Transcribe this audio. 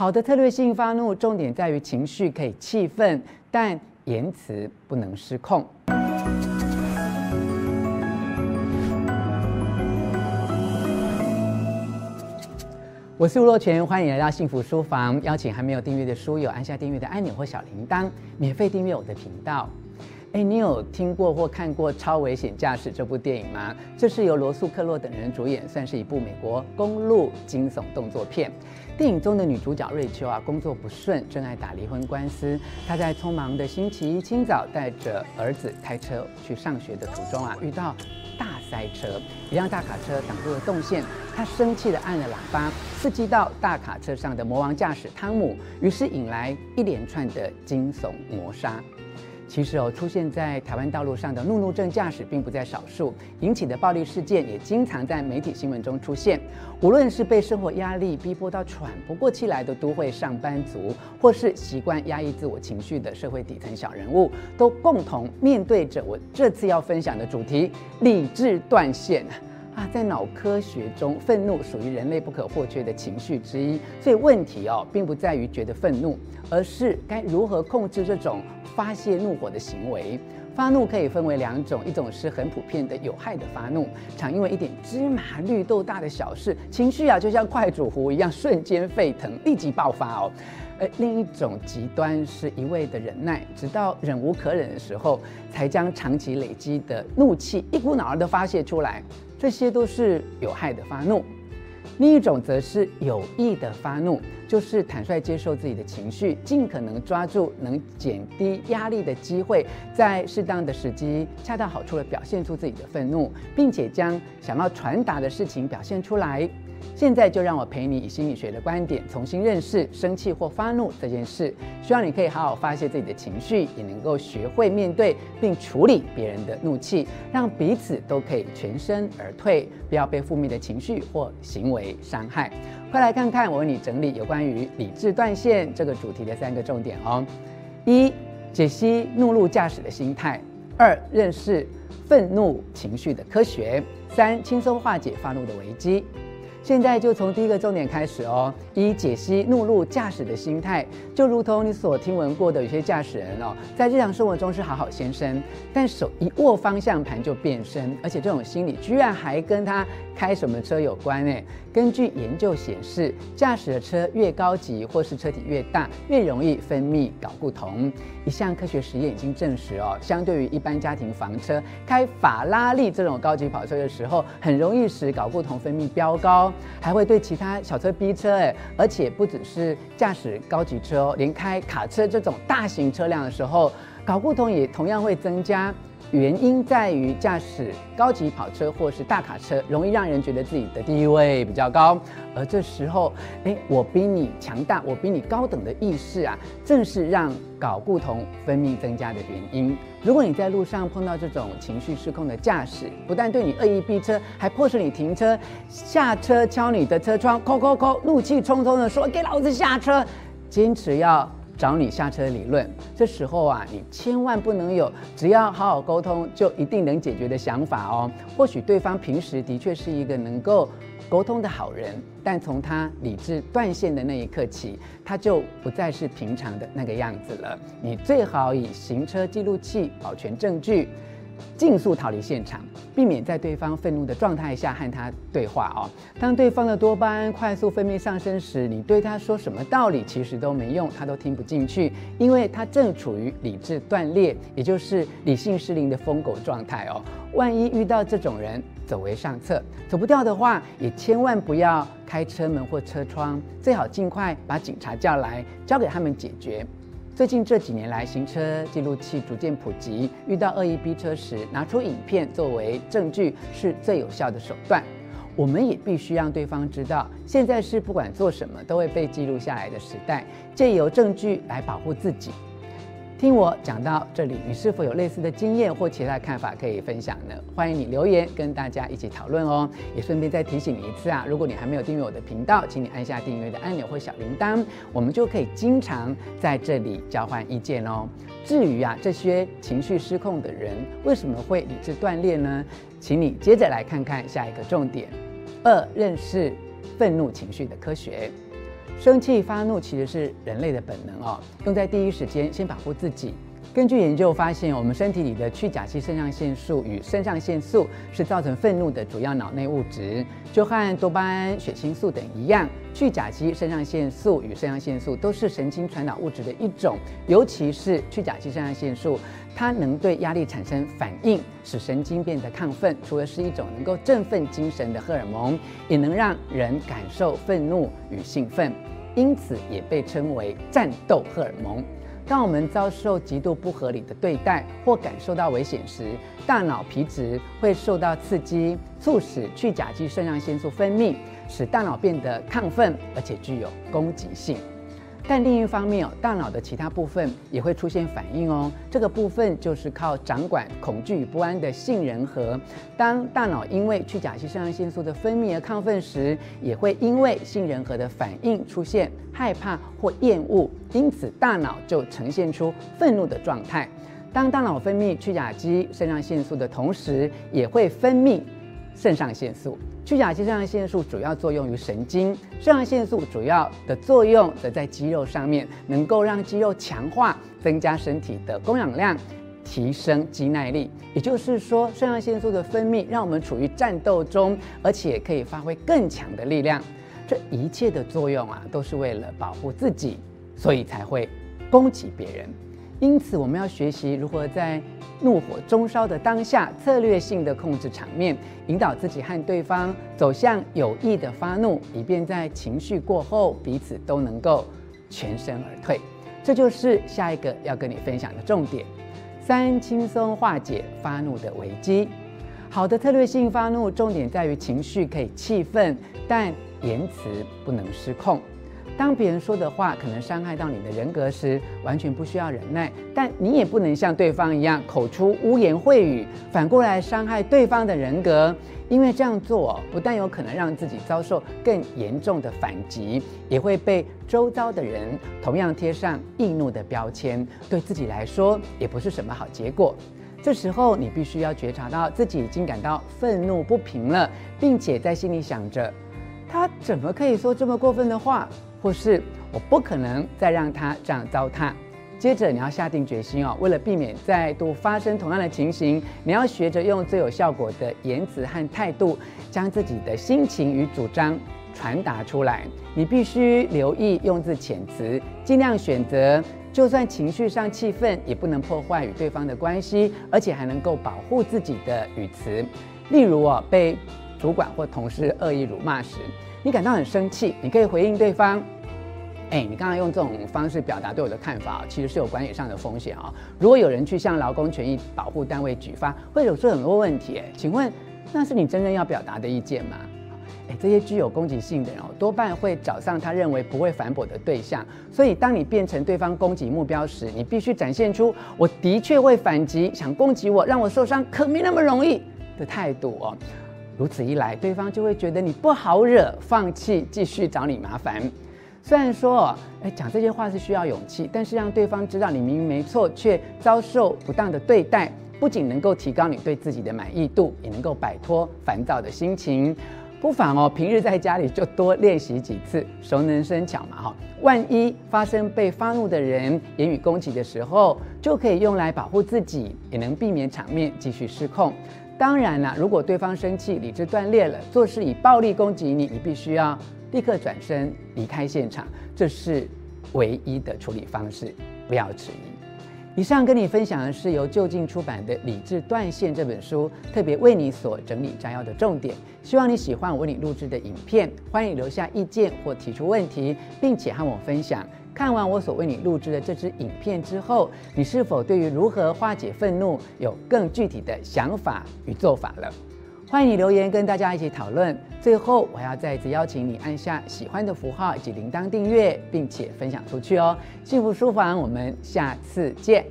好的策略性发怒，重点在于情绪可以气愤，但言辞不能失控。我是吴若权，欢迎来到幸福书房。邀请还没有订阅的书友按下订阅的按钮或小铃铛，免费订阅我的频道。哎，你有听过或看过《超危险驾驶》这部电影吗？这是由罗素·克洛等人主演，算是一部美国公路惊悚动作片。电影中的女主角瑞秋啊，工作不顺，正在打离婚官司。她在匆忙的星期一清早，带着儿子开车去上学的途中啊，遇到大塞车，一辆大卡车挡住了动线。她生气地按了喇叭，刺激到大卡车上的魔王驾驶汤姆，于是引来一连串的惊悚谋杀。其实哦，出现在台湾道路上的怒怒症驾驶并不在少数，引起的暴力事件也经常在媒体新闻中出现。无论是被生活压力逼迫到喘不过气来的都会上班族，或是习惯压抑自我情绪的社会底层小人物，都共同面对着我这次要分享的主题——理智断线。在脑科学中，愤怒属于人类不可或缺的情绪之一。所以问题哦，并不在于觉得愤怒，而是该如何控制这种发泄怒火的行为。发怒可以分为两种，一种是很普遍的有害的发怒，常因为一点芝麻绿豆大的小事，情绪啊就像快煮壶一样瞬间沸腾，立即爆发哦。而另一种极端是一味的忍耐，直到忍无可忍的时候，才将长期累积的怒气一股脑儿的发泄出来。这些都是有害的发怒，另一种则是有益的发怒，就是坦率接受自己的情绪，尽可能抓住能减低压力的机会，在适当的时机，恰到好处的表现出自己的愤怒，并且将想要传达的事情表现出来。现在就让我陪你以心理学的观点重新认识生气或发怒这件事。希望你可以好好发泄自己的情绪，也能够学会面对并处理别人的怒气，让彼此都可以全身而退，不要被负面的情绪或行为伤害。快来看看我为你整理有关于理智断线这个主题的三个重点哦：一、解析怒路驾驶的心态；二、认识愤怒情绪的科学；三、轻松化解发怒的危机。现在就从第一个重点开始哦。一、解析怒路驾驶的心态，就如同你所听闻过的，有些驾驶人哦，在日常生活中是好好先生，但手一握方向盘就变身，而且这种心理居然还跟他开什么车有关诶。根据研究显示，驾驶的车越高级或是车体越大，越容易分泌睾固酮。一项科学实验已经证实哦，相对于一般家庭房车，开法拉利这种高级跑车的时候，很容易使睾固酮分泌飙高，还会对其他小车逼车诶。而且不只是驾驶高级车哦，连开卡车这种大型车辆的时候，搞互动也同样会增加。原因在于驾驶高级跑车或是大卡车，容易让人觉得自己的地位比较高，而这时候，诶，我比你强大，我比你高等的意识啊，正是让睾固酮分泌增加的原因。如果你在路上碰到这种情绪失控的驾驶，不但对你恶意逼车，还迫使你停车，下车敲你的车窗，扣扣扣，怒气冲冲的说：“给老子下车！”坚持要。找你下车理论，这时候啊，你千万不能有只要好好沟通就一定能解决的想法哦。或许对方平时的确是一个能够沟通的好人，但从他理智断线的那一刻起，他就不再是平常的那个样子了。你最好以行车记录器保全证据。尽速逃离现场，避免在对方愤怒的状态下和他对话哦。当对方的多巴胺快速分泌上升时，你对他说什么道理其实都没用，他都听不进去，因为他正处于理智断裂，也就是理性失灵的疯狗状态哦。万一遇到这种人，走为上策。走不掉的话，也千万不要开车门或车窗，最好尽快把警察叫来，交给他们解决。最近这几年来，行车记录器逐渐普及，遇到恶意逼车时，拿出影片作为证据是最有效的手段。我们也必须让对方知道，现在是不管做什么都会被记录下来的时代，借由证据来保护自己。听我讲到这里，你是否有类似的经验或其他看法可以分享呢？欢迎你留言跟大家一起讨论哦。也顺便再提醒你一次啊，如果你还没有订阅我的频道，请你按下订阅的按钮或小铃铛，我们就可以经常在这里交换意见哦。至于啊，这些情绪失控的人为什么会理智断裂呢？请你接着来看看下一个重点：二、认识愤怒情绪的科学。生气发怒其实是人类的本能啊，用在第一时间先保护自己。根据研究发现，我们身体里的去甲基肾上腺素与肾上腺素是造成愤怒的主要脑内物质，就和多巴胺、血清素等一样。去甲基肾上腺素与肾上腺素都是神经传导物质的一种，尤其是去甲基肾上腺素，它能对压力产生反应，使神经变得亢奋。除了是一种能够振奋精神的荷尔蒙，也能让人感受愤怒与兴奋，因此也被称为战斗荷尔蒙。当我们遭受极度不合理的对待或感受到危险时，大脑皮质会受到刺激，促使去甲基肾上腺素分泌，使大脑变得亢奋，而且具有攻击性。但另一方面哦，大脑的其他部分也会出现反应哦。这个部分就是靠掌管恐惧与不安的杏仁核。当大脑因为去甲基肾上腺素的分泌而亢奋时，也会因为杏仁核的反应出现害怕或厌恶，因此大脑就呈现出愤怒的状态。当大脑分泌去甲基肾上腺素的同时，也会分泌肾上腺素。去甲基肾上腺素主要作用于神经，肾上腺素主要的作用则在肌肉上面，能够让肌肉强化，增加身体的供氧量，提升肌耐力。也就是说，肾上腺素的分泌让我们处于战斗中，而且可以发挥更强的力量。这一切的作用啊，都是为了保护自己，所以才会攻击别人。因此，我们要学习如何在怒火中烧的当下，策略性的控制场面，引导自己和对方走向有益的发怒，以便在情绪过后，彼此都能够全身而退。这就是下一个要跟你分享的重点：三、轻松化解发怒的危机。好的策略性发怒，重点在于情绪可以气愤，但言辞不能失控。当别人说的话可能伤害到你的人格时，完全不需要忍耐，但你也不能像对方一样口出污言秽语，反过来伤害对方的人格。因为这样做不但有可能让自己遭受更严重的反击，也会被周遭的人同样贴上易怒的标签，对自己来说也不是什么好结果。这时候你必须要觉察到自己已经感到愤怒不平了，并且在心里想着，他怎么可以说这么过分的话？或是我不可能再让他这样糟蹋。接着你要下定决心哦，为了避免再度发生同样的情形，你要学着用最有效果的言辞和态度，将自己的心情与主张传达出来。你必须留意用字遣词，尽量选择就算情绪上气愤，也不能破坏与对方的关系，而且还能够保护自己的语词。例如哦，被主管或同事恶意辱骂时。你感到很生气，你可以回应对方：“哎，你刚刚用这种方式表达对我的看法，其实是有管理上的风险啊。如果有人去向劳工权益保护单位举发，会有出很多问题。请问，那是你真正要表达的意见吗？哎，这些具有攻击性的人哦，多半会找上他认为不会反驳的对象。所以，当你变成对方攻击目标时，你必须展现出我的确会反击，想攻击我，让我受伤，可没那么容易的态度哦。”如此一来，对方就会觉得你不好惹，放弃继续找你麻烦。虽然说，哎，讲这些话是需要勇气，但是让对方知道你明明没错，却遭受不当的对待，不仅能够提高你对自己的满意度，也能够摆脱烦躁的心情。不妨哦，平日在家里就多练习几次，熟能生巧嘛哈。万一发生被发怒的人言语攻击的时候，就可以用来保护自己，也能避免场面继续失控。当然了，如果对方生气、理智断裂了，做事以暴力攻击你，你必须要立刻转身离开现场，这是唯一的处理方式，不要迟疑。以上跟你分享的是由就近出版的《理智断线》这本书，特别为你所整理摘要的重点。希望你喜欢我为你录制的影片，欢迎留下意见或提出问题，并且和我分享。看完我所为你录制的这支影片之后，你是否对于如何化解愤怒有更具体的想法与做法了？欢迎你留言跟大家一起讨论。最后，我要再次邀请你按下喜欢的符号以及铃铛订阅，并且分享出去哦。幸福书房，我们下次见。